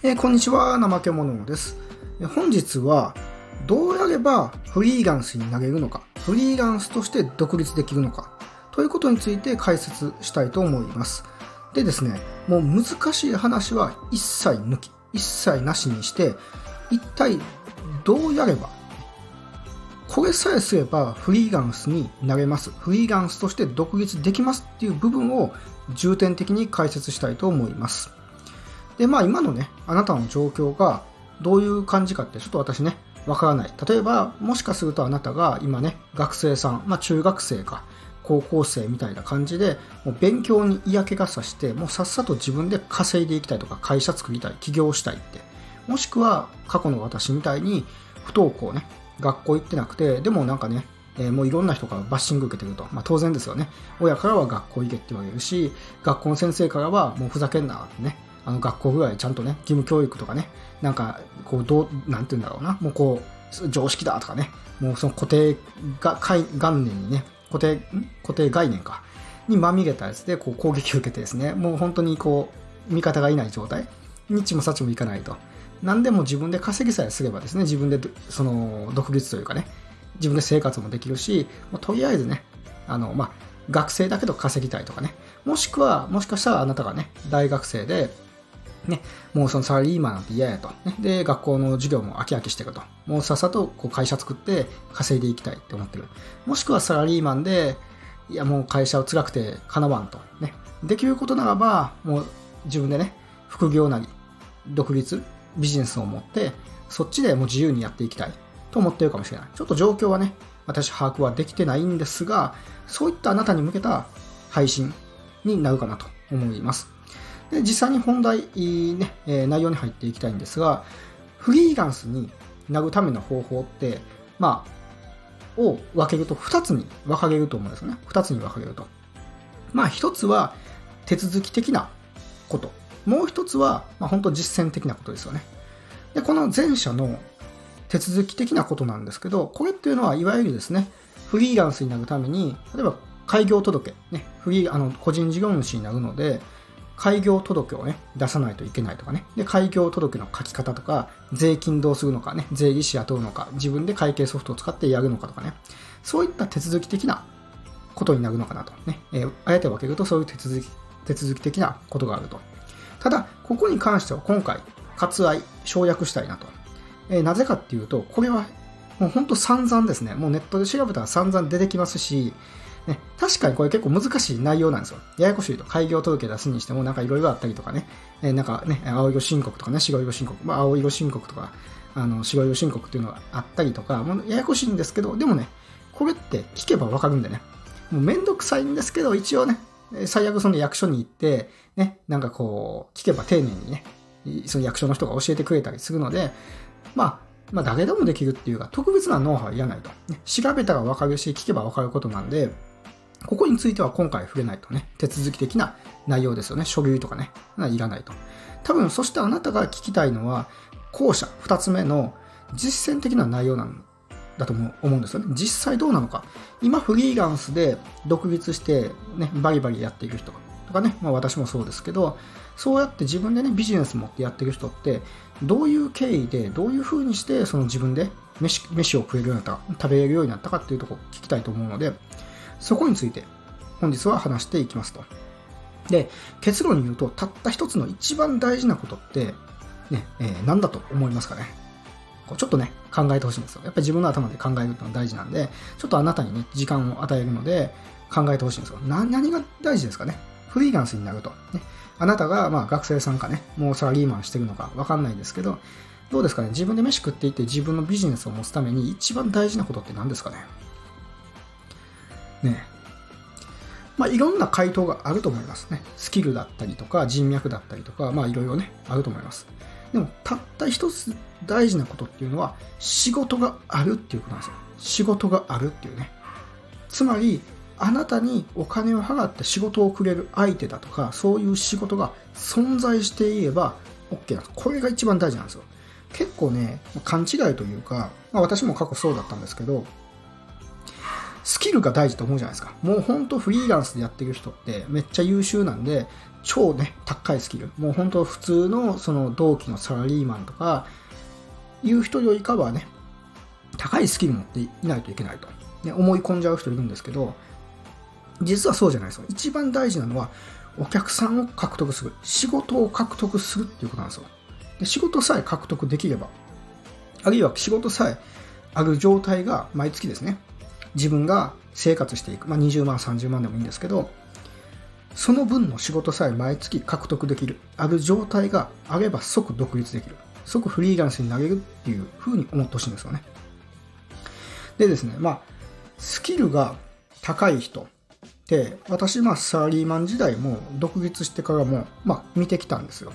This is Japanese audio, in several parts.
えー、こんにちは、怠け者です。本日は、どうやればフリーランスになれるのか、フリーランスとして独立できるのか、ということについて解説したいと思います。でですね、もう難しい話は一切抜き、一切なしにして、一体どうやれば、これさえすればフリーランスになれます。フリーランスとして独立できますっていう部分を重点的に解説したいと思います。で、まあ今のね、あなたの状況がどういう感じかってちょっと私ね、わからない。例えば、もしかするとあなたが今ね、学生さん、まあ中学生か、高校生みたいな感じで、もう勉強に嫌気がさして、もうさっさと自分で稼いでいきたいとか、会社作りたい、起業したいって。もしくは、過去の私みたいに、不登校ね、学校行ってなくて、でもなんかね、え、もういろんな人からバッシング受けてると。まあ当然ですよね。親からは学校行けって言われるし、学校の先生からはもうふざけんなってね。あの学校ぐらいちゃんとね、義務教育とかね、なんか、こう、どう、なんて言うんだろうな、もうこう、常識だとかね、もうその固定が元年にね、固定、固定概念か、にまみれたやつでこう攻撃を受けてですね、もう本当にこう、味方がいない状態、日もさちもいかないと。何でも自分で稼ぎさえすればですね、自分でその独立というかね、自分で生活もできるし、もうとりあえずね、あの、まあ、学生だけど稼ぎたいとかね、もしくは、もしかしたらあなたがね、大学生で、ね、もうそのサラリーマンなんて嫌やと。ね、で、学校の授業も飽き飽きしてると。もうさっさとこう会社作って稼いでいきたいって思ってる。もしくはサラリーマンで、いやもう会社を辛くてかなわんと。ね。できることならば、もう自分でね、副業なり、独立、ビジネスを持って、そっちでもう自由にやっていきたいと思ってるかもしれない。ちょっと状況はね、私把握はできてないんですが、そういったあなたに向けた配信になるかなと思います。で実際に本題、ね、え内容に入っていきたいんですが、フリーランスになるための方法って、まあ、を分けると2つに分かれると思うんですよね。2つに分かれると。まあ、1つは手続き的なこと。もう1つは、まあ、本当実践的なことですよね。で、この前者の手続き的なことなんですけど、これっていうのは、いわゆるですね、フリーランスになるために、例えば開業届、ね、フリー、あの、個人事業主になるので、開業届をね、出さないといけないとかね。で、開業届の書き方とか、税金どうするのかね、税理士雇うのか、自分で会計ソフトを使ってやるのかとかね。そういった手続き的なことになるのかなと。ね。えー、あえて分けるとそういう手続き、手続き的なことがあると。ただ、ここに関しては今回、割愛、省略したいなと。えー、なぜかっていうと、これはもうほんと散々ですね。もうネットで調べたら散々出てきますし、ね、確かにこれ結構難しい内容なんですよ。ややこしいと。開業届出すにしてもなんかいろいろあったりとかね、え、なんかね、青色申告とかね、白色申告、まあ、青色申告とか、あの白色申告っていうのがあったりとか、もうややこしいんですけど、でもね、これって聞けばわかるんでね、もうめんどくさいんですけど、一応ね、最悪その役所に行って、ね、なんかこう、聞けば丁寧にね、その役所の人が教えてくれたりするので、まあ、まあ、誰でもできるっていうか、特別なノウハウいらないと。ね、調べたらわかるし、聞けばわかることなんで、ここについては今回触れないとね、手続き的な内容ですよね。書類とかね、いらないと。多分、そしてあなたが聞きたいのは、後者、二つ目の実践的な内容なんだと思うんですよね。実際どうなのか。今、フリーランスで独立して、ね、バリバリやっている人とかね、まあ私もそうですけど、そうやって自分でね、ビジネス持ってやっている人って、どういう経緯で、どういう風にして、その自分で飯飯を食えるようになった、食べれるようになったかっていうところを聞きたいと思うので、そこについて本日は話していきますと。で、結論に言うと、たった一つの一番大事なことって、ね、えー、何だと思いますかね。こうちょっとね、考えてほしいんですよ。やっぱり自分の頭で考えるってのは大事なんで、ちょっとあなたにね、時間を与えるので、考えてほしいんですよ。な、何が大事ですかね。フリーランスになると。ね、あなたが、まあ、学生さんかね、もうサラリーマンしてるのかわかんないですけど、どうですかね。自分で飯食っていって自分のビジネスを持つために一番大事なことって何ですかね。ねまあ、いろんな回答があると思いますね。スキルだったりとか、人脈だったりとか、まあいろいろね、あると思います。でも、たった一つ大事なことっていうのは、仕事があるっていうことなんですよ。仕事があるっていうね。つまり、あなたにお金を払って仕事をくれる相手だとか、そういう仕事が存在していれば OK なんです。これが一番大事なんですよ。結構ね、勘違いというか、まあ、私も過去そうだったんですけど、スキルが大事と思うじゃないですか。もうほんとフリーランスでやってる人ってめっちゃ優秀なんで、超ね、高いスキル。もう本当普通のその同期のサラリーマンとか、いう人よりかはね、高いスキル持っていないといけないと、ね、思い込んじゃう人いるんですけど、実はそうじゃないですよ。一番大事なのは、お客さんを獲得する。仕事を獲得するっていうことなんですよ。で仕事さえ獲得できれば、あるいは仕事さえある状態が毎月ですね、自分が生活していく。まあ、20万、30万でもいいんですけど、その分の仕事さえ毎月獲得できる。ある状態があれば即独立できる。即フリーランスになれるっていうふうに思ってほしいんですよね。でですね、まあ、スキルが高い人って、私、まあ、サラリーマン時代も独立してからも、まあ、見てきたんですよ。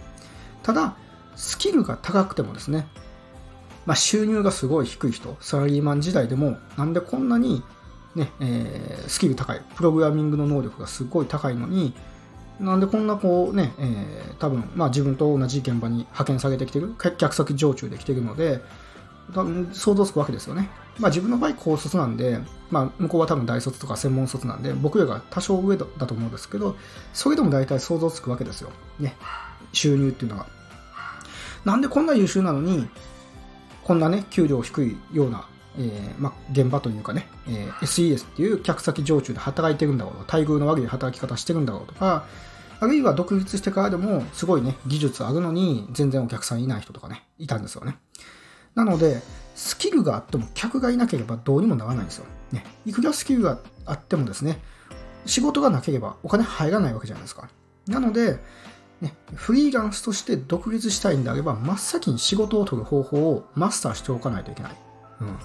ただ、スキルが高くてもですね、まあ、収入がすごい低い人、サラリーマン時代でも、なんでこんなに、ねえー、スキル高い、プログラミングの能力がすごい高いのに、なんでこんなこうね、えー、多分、まあ自分と同じ現場に派遣されてきてる、客先常駐できてるので、多分想像つくわけですよね。まあ自分の場合高卒なんで、まあ向こうは多分大卒とか専門卒なんで、僕よりが多少上だと思うんですけど、それでも大体想像つくわけですよ。ね。収入っていうのが。なんでこんな優秀なのに、こんなね、給料低いような、えー、ま、現場というかね、えー、SES っていう客先常駐で働いてるんだろうと、待遇の悪い働き方してるんだろうとか、あるいは独立してからでもすごいね、技術あるのに全然お客さんいない人とかね、いたんですよね。なので、スキルがあっても客がいなければどうにもならないんですよ。ね。いくらスキルがあってもですね、仕事がなければお金入らないわけじゃないですか。なので、ね、フリーランスとして独立したいんであれば、真っ先に仕事を取る方法をマスターしておかないといけない。うん。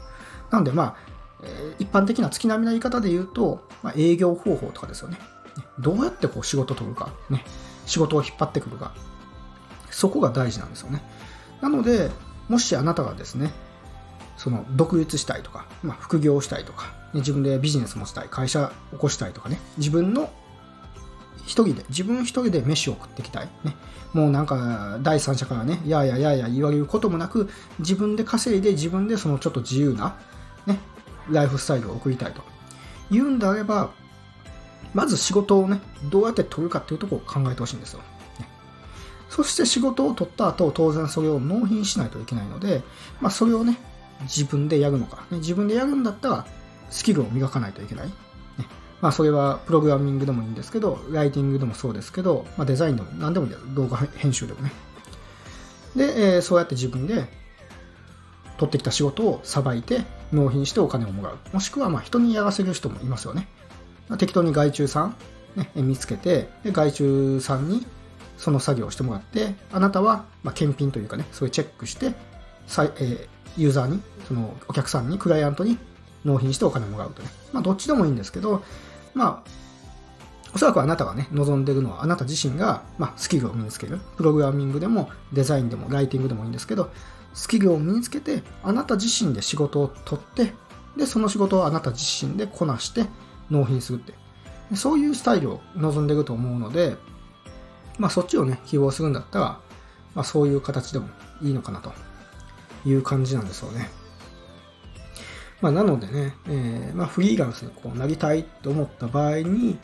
なんで、まあ、え、一般的な月並みな言い方で言うと、まあ、営業方法とかですよね。どうやってこう仕事を取るか、ね、仕事を引っ張ってくるか、そこが大事なんですよね。なので、もしあなたがですね、その独立したいとか、まあ、副業したいとか、ね、自分でビジネス持ちたい、会社起こしたいとかね、自分の一人で、自分一人で飯を食っていきたい。ね、もうなんか、第三者からね、やややや言われることもなく、自分で稼いで自分でそのちょっと自由な、ね、ライフスタイルを送りたいと。言うんであれば、まず仕事をね、どうやって取るかっていうとこを考えてほしいんですよ。そして仕事を取った後、当然それを納品しないといけないので、まあそれをね、自分でやるのか、ね、自分でやるんだったら、スキルを磨かないといけない。まあそれはプログラミングでもいいんですけど、ライティングでもそうですけど、まあデザインでも何でもいい動画編集でもね。で、えー、そうやって自分で取ってきた仕事をさばいて納品してお金をもらう。もしくはまあ人にやらせる人もいますよね。まあ、適当に外注さん、ね、見つけてで、外注さんにその作業をしてもらって、あなたはまあ検品というかね、そういうチェックして、えー、ユーザーに、そのお客さんに、クライアントに納品してお金もらうとね。まあどっちでもいいんですけど、まあおそらくあなたがね、望んでるのはあなた自身が、まあ、スキルを身につける。プログラミングでもデザインでもライティングでもいいんですけど、スキルを身につけて、あなた自身で仕事を取って、で、その仕事をあなた自身でこなして、納品するって。そういうスタイルを望んでると思うので、まあそっちをね、希望するんだったら、まあそういう形でもいいのかなという感じなんですよね。まあなのでね、えー、まあフリーランスにこうなりたいと思った場合に、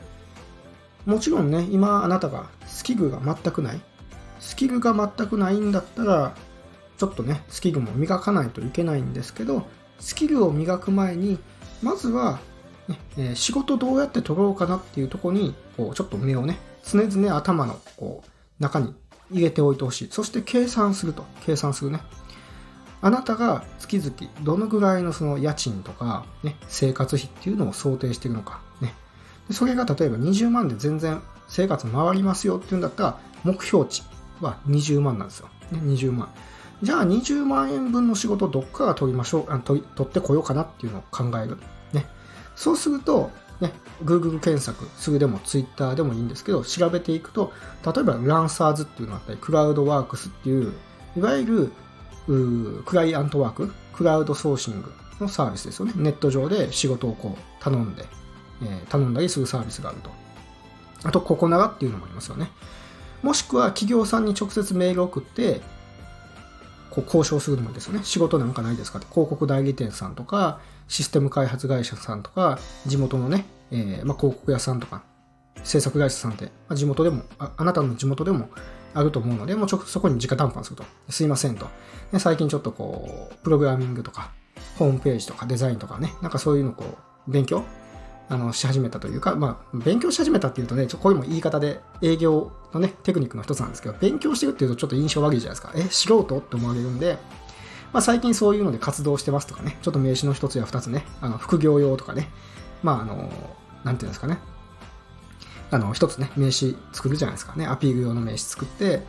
もちろんね、今あなたがスキルが全くない、スキルが全くないんだったら、ちょっとね、スキルも磨かないといけないんですけど、スキルを磨く前に、まずはねえ、仕事どうやって取ろうかなっていうとこに、こう、ちょっと目をね、常々頭の、こう、中に入れておいてほしい。そして計算すると。計算するね。あなたが月々どのぐらいのその家賃とか、ね、生活費っていうのを想定しているのか。ね。でそれが例えば20万で全然生活回りますよっていうんだったら、目標値は20万なんですよ。ね、20万。じゃあ20万円分の仕事どっから取りましょう、あ取取ってこようかなっていうのを考える。ね。そうすると、ね、Google 検索すぐでも Twitter でもいいんですけど、調べていくと、例えばランサーズっていうのがあったり、クラウドワークスっていう、いわゆるクライアントワーク、クラウドソーシングのサービスですよね。ネット上で仕事をこう頼んで、えー、頼んだりするサービスがあると。あと、ココナラっていうのもありますよね。もしくは企業さんに直接メールを送って、こう交渉するのもいいですよね。仕事なんかないですかって、広告代理店さんとか、システム開発会社さんとか、地元のね、えー、まあ、広告屋さんとか、制作会社さんって、ま、地元でもあ、あなたの地元でもあると思うので、もうちょそこに直談判すると。すいませんと。最近ちょっとこう、プログラミングとか、ホームページとかデザインとかね、なんかそういうのこう、勉強あのし始めたというか、まあ、勉強し始めたっていうとね、ちょこういうも言い方で営業のね、テクニックの一つなんですけど、勉強してるっていうとちょっと印象悪いじゃないですか。え、素人って思われるんで、まあ、最近そういうので活動してますとかね、ちょっと名詞の一つや二つね、あの副業用とかね、まあ、あの、なんていうんですかね、あの、一つね、名詞作るじゃないですかね、アピール用の名詞作って、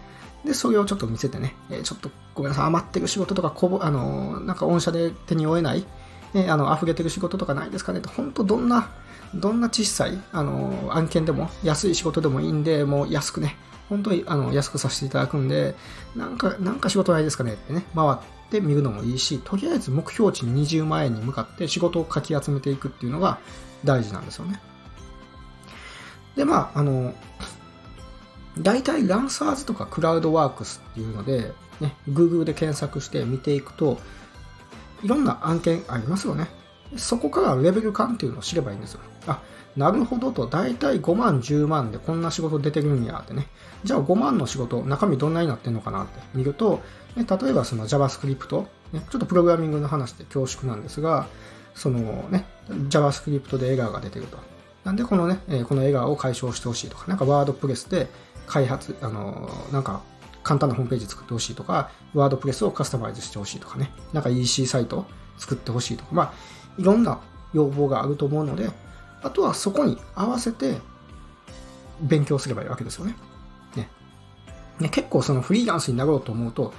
で、それをちょっと見せてね、えちょっとごめんなさい、余ってる仕事とかこぼ、あの、なんか御社で手に負えない、ね、あの、溢れてる仕事とかないですかねと、本当どんな、どんな小さい、あの、案件でも、安い仕事でもいいんで、もう安くね、本当にあの安くさせていただくんで、なんか、なんか仕事ないですかねってね、回ってみるのもいいし、とりあえず目標値20万円に向かって仕事をかき集めていくっていうのが大事なんですよね。で、まあ、あの、大体ランサーズとかクラウドワークスっていうので、ね、Google で検索して見ていくと、いろんな案件ありますよね。そこからレベル感っていうのを知ればいいんですよ。あ、なるほどと、大体5万、10万でこんな仕事出てるんやってね。じゃあ5万の仕事、中身どんなになってんのかなって見ると、ね、例えばその JavaScript、ね、ちょっとプログラミングの話で恐縮なんですが、そのね、JavaScript でエラーが出てると。なんでこのね、このエラーを解消してほしいとか、なんかワードプレスで開発、あの、なんか簡単なホームページ作ってほしいとか、ワードプレスをカスタマイズしてほしいとかね、なんか EC サイト作ってほしいとか、まあ、いろんな要望があると思うので、あとはそこに合わせて勉強すればいいわけですよね。ね。ね結構そのフリーランスになろうと思うと、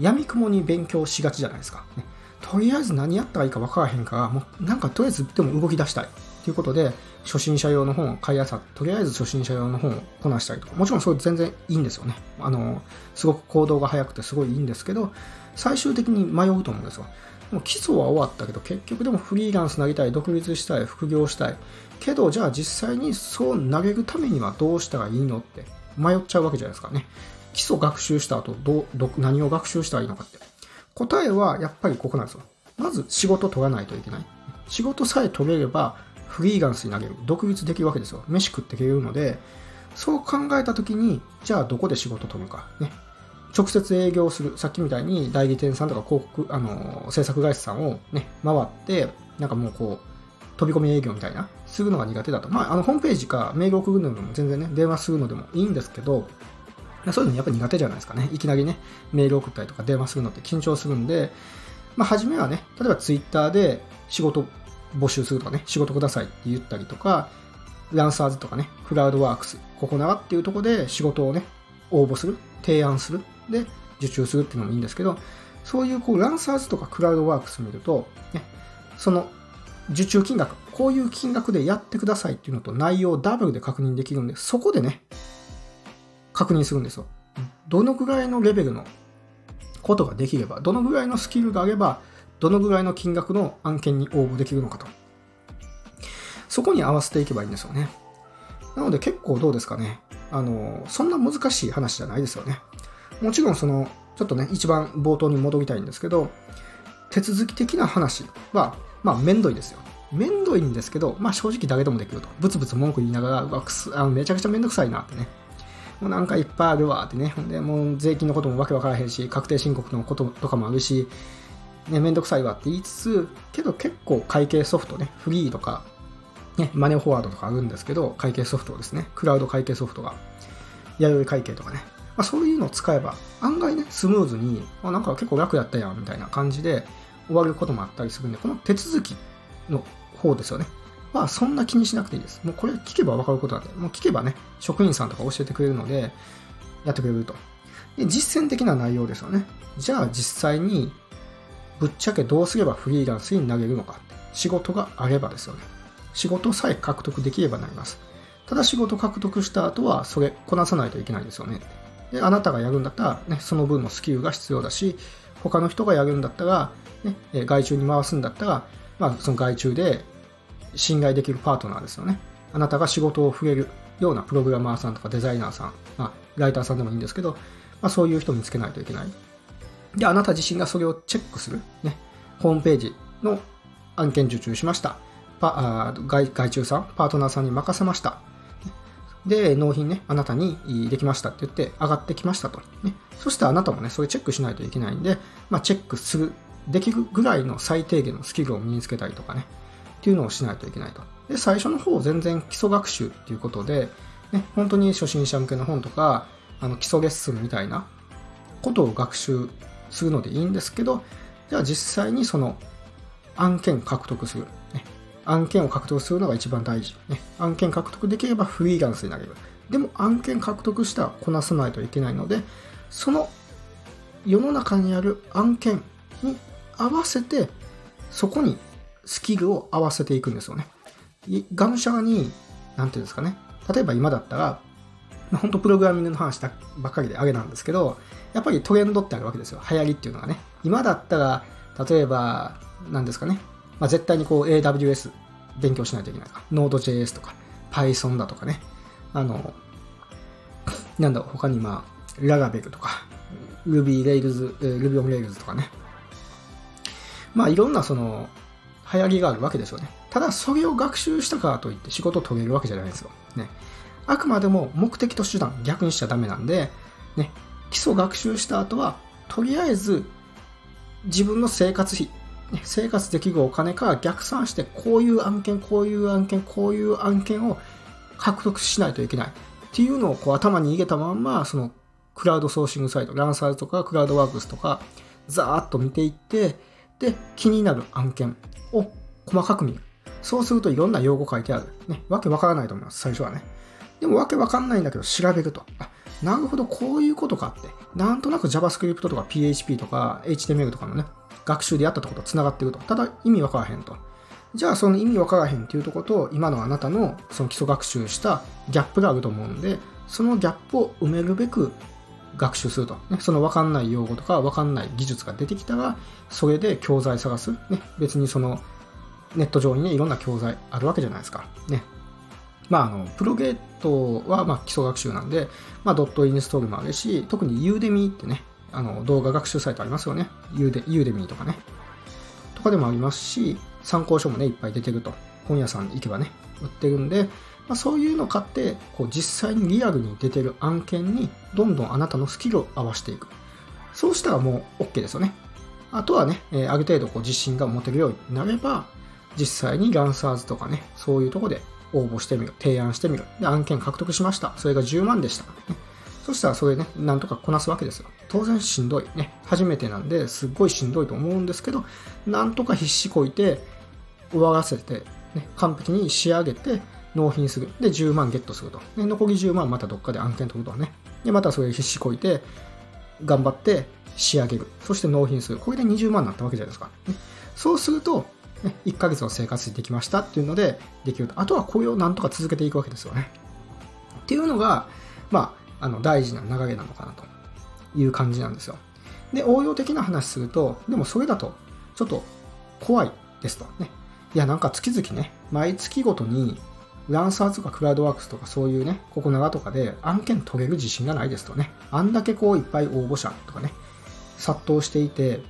闇雲に勉強しがちじゃないですか。ね、とりあえず何やったらいいか分からへんから、もうなんかとりあえずでも動き出したい。ということで、初心者用の本を買いあさって、とりあえず初心者用の本をこなしたりとか、もちろんそれ全然いいんですよね。あの、すごく行動が早くてすごいいいんですけど、最終的に迷うと思うんですよ。もう基礎は終わったけど、結局でもフリーランスなりたい、独立したい、副業したい。けど、じゃあ実際にそう投げるためにはどうしたらいいのって迷っちゃうわけじゃないですかね。基礎学習した後どど、何を学習したらいいのかって。答えはやっぱりここなんですよ。まず仕事取らないといけない。仕事さえ取れれば、フリーランスに投げる。独立できるわけですよ。飯食っていけるので、そう考えたときに、じゃあどこで仕事取るか。ね。直接営業する。さっきみたいに代理店さんとか広告、あの、制作会社さんをね、回って、なんかもうこう、飛び込み営業みたいな、するのが苦手だと。まあ、あの、ホームページかメール送るのでも全然ね、電話するのでもいいんですけど、そういうのやっぱ苦手じゃないですかね。いきなりね、メール送ったりとか電話するのって緊張するんで、まあ、初めはね、例えばツイッターで仕事募集するとかね、仕事くださいって言ったりとか、ランサーズとかね、クラウドワークス、ここならっていうところで仕事をね、応募する、提案する、で、受注するっていうのもいいんですけど、そういうこうランサーズとかクラウドワークス見ると、ね、その受注金額、こういう金額でやってくださいっていうのと内容をダブルで確認できるんで、そこでね、確認するんですよ。どのぐらいのレベルのことができれば、どのぐらいのスキルがあれば、どのぐらいの金額の案件に応募できるのかと。そこに合わせていけばいいんですよね。なので結構どうですかね。あの、そんな難しい話じゃないですよね。もちろんその、ちょっとね、一番冒頭に戻りたいんですけど、手続き的な話は、まあ、めんどいですよ。めんどいんですけど、まあ正直誰でもできると。ブツブツ文句言いながら、うわくすあのめちゃくちゃめんどくさいなってね。もうなんかいっぱいあるわってね。ほんで、もう税金のこともわけわからへんし、確定申告のこととかもあるし、ね、めんどくさいわって言いつつ、けど結構会計ソフトね、フリーとか、ね、マネーフォワードとかあるんですけど、会計ソフトですね。クラウド会計ソフトが。弥生会計とかね。まあ、そういうのを使えば、案外ね、スムーズに、あ、なんか結構楽やったやん、みたいな感じで終わることもあったりするんで、この手続きの方ですよね。まあ、そんな気にしなくていいです。もうこれ聞けば分かることなんで、もう聞けばね、職員さんとか教えてくれるので、やってくれると。で、実践的な内容ですよね。じゃあ実際に、ぶっちゃけどうすればフリーランスになれるのか。仕事があればですよね。仕事さえ獲得できればなります。ただ仕事獲得した後は、それこなさないといけないですよね。で、あなたがやるんだったら、ね、その分のスキルが必要だし、他の人がやるんだったら、ね、外注に回すんだったら、まあ、その外注で信頼できるパートナーですよね。あなたが仕事を増えるようなプログラマーさんとかデザイナーさん、まあ、ライターさんでもいいんですけど、まあ、そういう人を見つけないといけない。で、あなた自身がそれをチェックする。ね、ホームページの案件受注しました。パあ外外注さん、パートナーさんに任せました。で、納品ね、あなたにできましたって言って上がってきましたと。ね、そしてあなたもね、それチェックしないといけないんで、まあ、チェックする、できるぐらいの最低限のスキルを身につけたりとかね、っていうのをしないといけないと。で、最初の方、全然基礎学習っていうことで、ね、本当に初心者向けの本とか、あの基礎レッスンみたいなことを学習するのでいいんですけど、じゃあ実際にその案件獲得する。ね、案件を獲得するのが一番大事。ね、案件獲得できればフリーランスになれる。でも案件獲得したらこなさないといけないので、その世の中にある案件に合わせて、そこにスキルを合わせていくんですよね。がむしゃらに、なんていうんですかね。例えば今だったら、本当プログラミングの話ばっかりであれなんですけど、やっぱりトレンドってあるわけですよ。流行りっていうのがね。今だったら、例えば、何ですかね。まあ、絶対にこう AWS 勉強しないといけないとか、Node.js とか、Python だとかね。あの、なんだろう、他にまあ、ラガベルとか、Ruby Rails、Ruby on Rails とかね。まあ、いろんなその、流行りがあるわけですよね。ただ、それを学習したからといって仕事を取れるわけじゃないですよ。ね。あくまでも目的と手段、逆にしちゃダメなんで、ね、基礎学習した後は、とりあえず自分の生活費、ね、生活できるお金から逆算して、こういう案件、こういう案件、こういう案件を獲得しないといけないっていうのをこう頭に入れたまんま、そのクラウドソーシングサイト、ランサーズとかクラウドワークスとか、ざーっと見ていって、で、気になる案件を細かく見る。そうするといろんな用語書いてある。ね、わけわからないと思います、最初はね。でもわけわかんないんだけど調べると。あ、なるほど、こういうことかって。なんとなく JavaScript とか PHP とか HTML とかのね、学習でやったとこと繋がってると。ただ意味わからへんと。じゃあその意味わからへんっていうとこと、今のあなたのその基礎学習したギャップがあると思うんで、そのギャップを埋めるべく学習すると。ね、そのわかんない用語とかわかんない技術が出てきたら、それで教材探す。ね、別にそのネット上にね、いろんな教材あるわけじゃないですか。ね。まあ、あの、 Progate は、まあ、基礎学習なんで、まあ、ドットインストールもあるし、特に Udemy ってね、あの、動画学習サイトありますよね。ユーデ、 Udemy とかね。とかでもありますし、参考書もね、いっぱい出てると。本屋さん行けばね、売ってるんで、まあ、そういうのを買って、こう、実際にリアルに出てる案件に、どんどんあなたのスキルを合わせていく。そうしたらもう OK ですよね。あとはね、えー、ある程度こう自信が持てるようになれば、実際にランサーズとかね、そういうとこで応募してみる。提案してみる。で、案件獲得しました。それが10万でした。そしたらそれね、なんとかこなすわけですよ。当然しんどい。ね。初めてなんで、すっごいしんどいと思うんですけど、なんとか必死こいて、終わらせて、ね、完璧に仕上げて、納品する。で、10万ゲットすると。で、残り10万またどっかで案件取るとね。で、またそれ必死こいて、頑張って仕上げる。そして納品する。これで20万になったわけじゃないですか。ね、そうすると、1ヶ月の生活できましたっていうのでできると。あとはこれをなんとか続けていくわけですよね。っていうのが、まあ、あの大事な流れなのかなという感じなんですよ。で、応用的な話すると、でもそれだとちょっと怖いですと。ね。いや、なんか月々ね、毎月ごとにランサーズとかクラウドワークスとかそういうね、ここ長とかで案件取れる自信がないですとね。あんだけこういっぱい応募者とかね、殺到していて、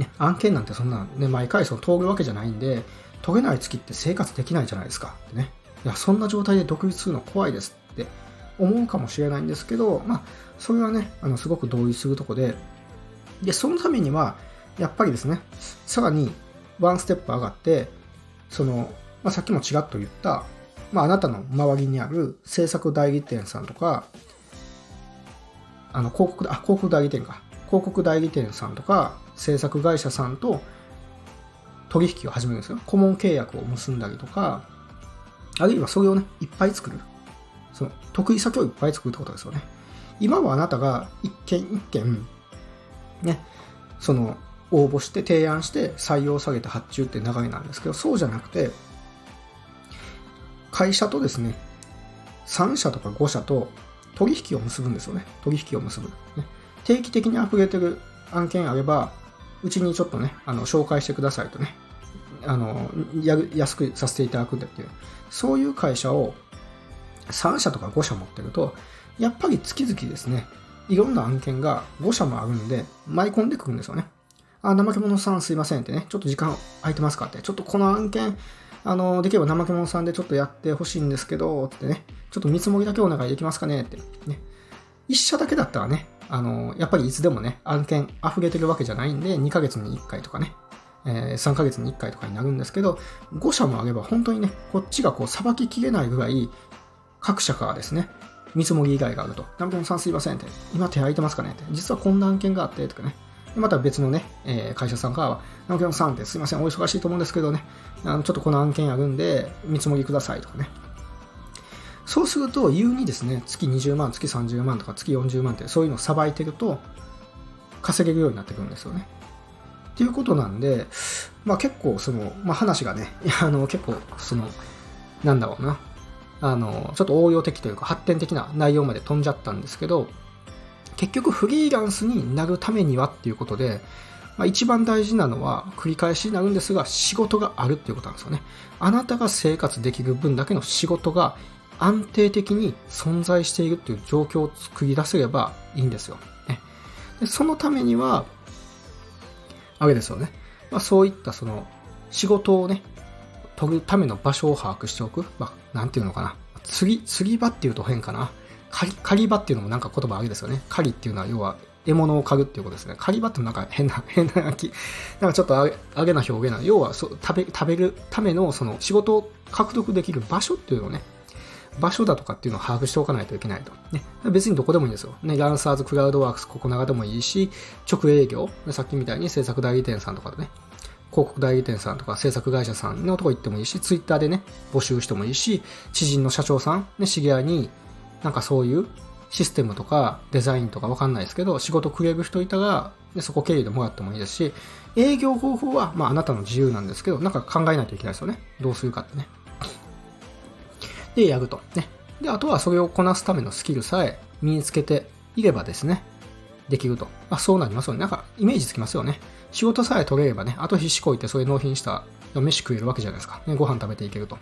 ね、案件なんてそんな、ね、毎回その通るわけじゃないんで、解けない月って生活できないじゃないですか。ってね。いや、そんな状態で独立するの怖いですって思うかもしれないんですけど、まあ、それはね、あの、すごく同意するとこで、で、そのためには、やっぱりですね、さらにワンステップ上がって、その、まあ、さっきもちらっと言った、まあ、あなたの周りにある制作代理店さんとか、あの、広告、あ、広告代理店か。広告代理店さんとか、制作会社さんと取引を始めるんですよ。顧問契約を結んだりとか、あるいはそれをね、いっぱい作る。その、得意先をいっぱい作るってことですよね。今はあなたが一件一件、ね、その、応募して提案して採用下げて発注って流れなんですけど、そうじゃなくて、会社とですね、3社とか5社と取引を結ぶんですよね。取引を結ぶ。ね、定期的に溢れてる案件あれば、うちにちょっとね、あの、紹介してくださいとね、あの、や安くさせていただくんだっていう、そういう会社を3社とか5社持ってると、やっぱり月々ですね、いろんな案件が5社もあるんで、舞い込んでくるんですよね。あ、怠け者さんすいませんってね、ちょっと時間空いてますかって、ちょっとこの案件、あの、できれば怠け者さんでちょっとやってほしいんですけど、ってね、ちょっと見積もりだけお願いできますかねって、ね。一社だけだったらね、あの、やっぱりいつでもね、案件溢れてるわけじゃないんで、2ヶ月に1回とかね、えー、3ヶ月に1回とかになるんですけど、5社もあれば本当にね、こっちがこう、さばききれないぐらい、各社からですね、見積もり以外があると。ナムコンさんすいませんって。今手空いてますかねって。実はこんな案件があってとかね。また別のね、えー、会社さんからは、ナムコンさんってすいません、お忙しいと思うんですけどね、あのちょっとこの案件あるんで、見積もりくださいとかね。そうすると、言うにですね、月20万、月30万とか月40万って、そういうのをさばいてると、稼げるようになってくるんですよね。っていうことなんで、まあ結構その、まあ話がね、あの結構その、なんだろうな、あの、ちょっと応用的というか発展的な内容まで飛んじゃったんですけど、結局フリーランスになるためにはっていうことで、まあ、一番大事なのは繰り返しになるんですが仕事があるっていうことなんですよね。あなたが生活できる分だけの仕事が安定的に存在しているっていう状況を作り出せればいいんですよ。ね、でそのためには、あれですよね。まあ、そういったその仕事をね、取るための場所を把握しておく。まあ、なんていうのかな。釣り、釣り場っていうと変かな。狩り、狩り場っていうのもなんか言葉あれですよね。狩りっていうのは要は獲物を狩るっていうことですね。狩り場ってなんか変な、変ななんかちょっとあげあげな表現な。要はそ食べ、食べるためのその仕事を獲得できる場所っていうのをね、場所だとかっていうのを把握しておかないといけないと。ね、別にどこでもいいんですよ。ね、ランサーズ、クラウドワークス、ココナガでもいいし、直営業、さっきみたいに制作代理店さんとかでね、広告代理店さんとか制作会社さんのとこ行ってもいいし、ツイッターでね、募集してもいいし、知人の社長さん、ね、知り合いに、なんかそういうシステムとかデザインとかわかんないですけど、仕事くれる人いたら、でそこ経由でもらってもいいですし、営業方法は、まああなたの自由なんですけど、なんか考えないといけないですよね。どうするかってね。で、やると。ね。で、あとはそれをこなすためのスキルさえ身につけていればですね、できると。まあ、そうなりますよね。なんか、イメージつきますよね。仕事さえ取れればね、あと必死こいてそれ納品したら飯食えるわけじゃないですか。ね、ご飯食べていけると。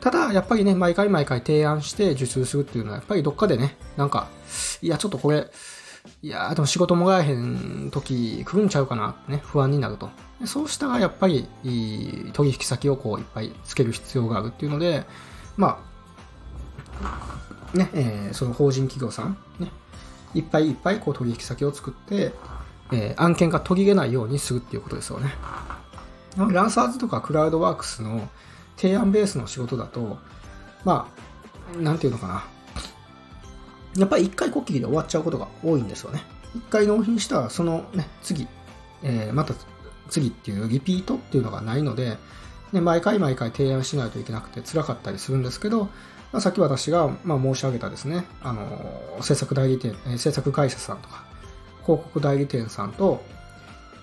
ただ、やっぱりね、毎回毎回提案して受注するっていうのは、やっぱりどっかでね、なんか、いや、ちょっとこれ、いやでも仕事もらえへん時来るんちゃうかなってね、不安になると。そうしたら、やっぱり、取引先をこう、いっぱいつける必要があるっていうので、まあ、ね、えー、その法人企業さん、ね、いっぱいいっぱいこう取引先を作って、えー、案件が途切れないようにするっていうことですよね。ランサーズとかクラウドワークスの提案ベースの仕事だと、まあ、なんていうのかな。やっぱり一回こっきりで終わっちゃうことが多いんですよね。一回納品したら、そのね、次、えー、また次っていうリピートっていうのがないので、ね、毎回毎回提案しないといけなくて辛かったりするんですけど、まあ、さっき私が、ま、申し上げたですね、あの、制作代理店、え制作会社さんとか、広告代理店さんと、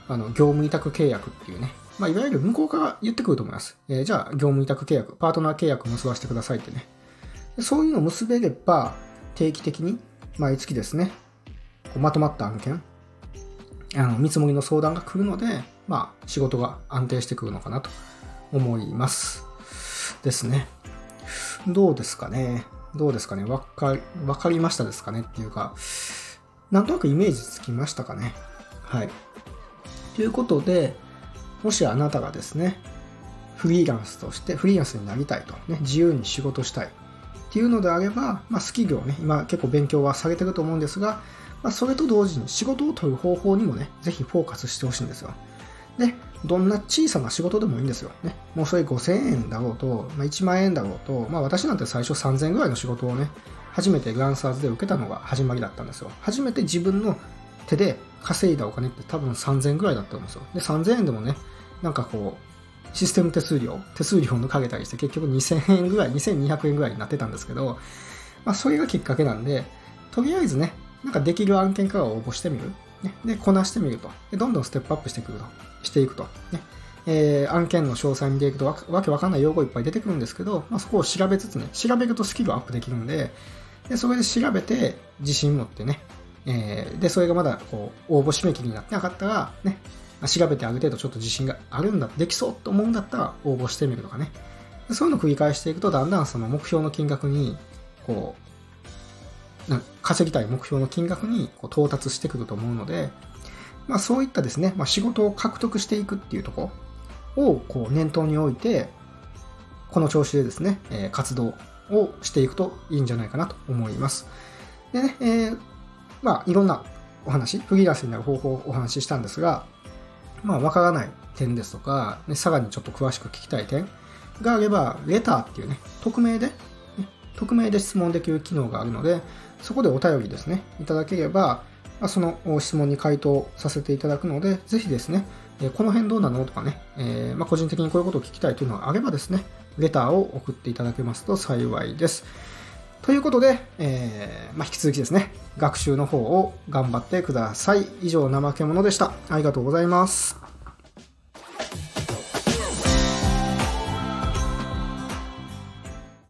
あの、業務委託契約っていうね、まあ、いわゆる向こうから言ってくると思います。えー、じゃあ、業務委託契約、パートナー契約を結ばせてくださいってね。そういうのを結べれば、定期的に、毎月ですね、こうまとまった案件、あの見積もりの相談が来るので、まあ、仕事が安定してくるのかなと思います。ですね。どうですかね。どうですかね。わか、わかりましたですかねっていうか、なんとなくイメージつきましたかね。はい。ということで、もしあなたがですね、フリーランスとして、フリーランスになりたいと、ね、自由に仕事したいっていうのであれば、まあ、スキルをね、今結構勉強はされてると思うんですが、まあ、それと同時に仕事を取る方法にもね、ぜひフォーカスしてほしいんですよ。で、どんな小さな仕事でもいいんですよ。ね。もうそれ5000円だろうと、まあ、1万円だろうと、まあ私なんて最初3000円ぐらいの仕事をね、初めてグランサーズで受けたのが始まりだったんですよ。初めて自分の手で稼いだお金って多分3000円ぐらいだったんですよ。で、3000円でもね、なんかこう、システム手数料、手数料をかけたりして結局2000円ぐらい、2200円ぐらいになってたんですけど、まあそれがきっかけなんで、とりあえずね、なんかできる案件から応募してみる。ね、で、こなしてみると。で、どんどんステップアップしてくると。していくと。ね。えー、案件の詳細に出ていくとわわけわかんない用語いっぱい出てくるんですけど、まあ、そこを調べつつね、調べるとスキルアップできるんで、でそれで調べて自信持ってね、えー、で、それがまだこう応募締め切りになってなかったら、ね、調べてある程度ちょっと自信があるんだ、できそうと思うんだったら応募してみるとかね。そういうのを繰り返していくと、だんだんその目標の金額に、こう、稼ぎたい目標の金額にこう到達してくると思うので、まあ、そういったですね、まあ、仕事を獲得していくっていうところをこう念頭に置いて、この調子でですね、え、活動をしていくといいんじゃないかなと思います。でね、えー、まあ、いろんなお話、フリーランスになる方法をお話ししたんですが、まあ、わからない点ですとか、ね、さらにちょっと詳しく聞きたい点があれば、レターっていうね、匿名で、匿名で質問できる機能があるので、そこでお便りですね、いただければ、その質問に回答させていただくので、ぜひですね、この辺どうなのとかね、えー、まあ、個人的にこういうことを聞きたいというのがあればですね、レターを送っていただけますと幸いです。ということで、えー、まあ、引き続きですね、学習の方を頑張ってください。以上、怠け者でした。ありがとうございます。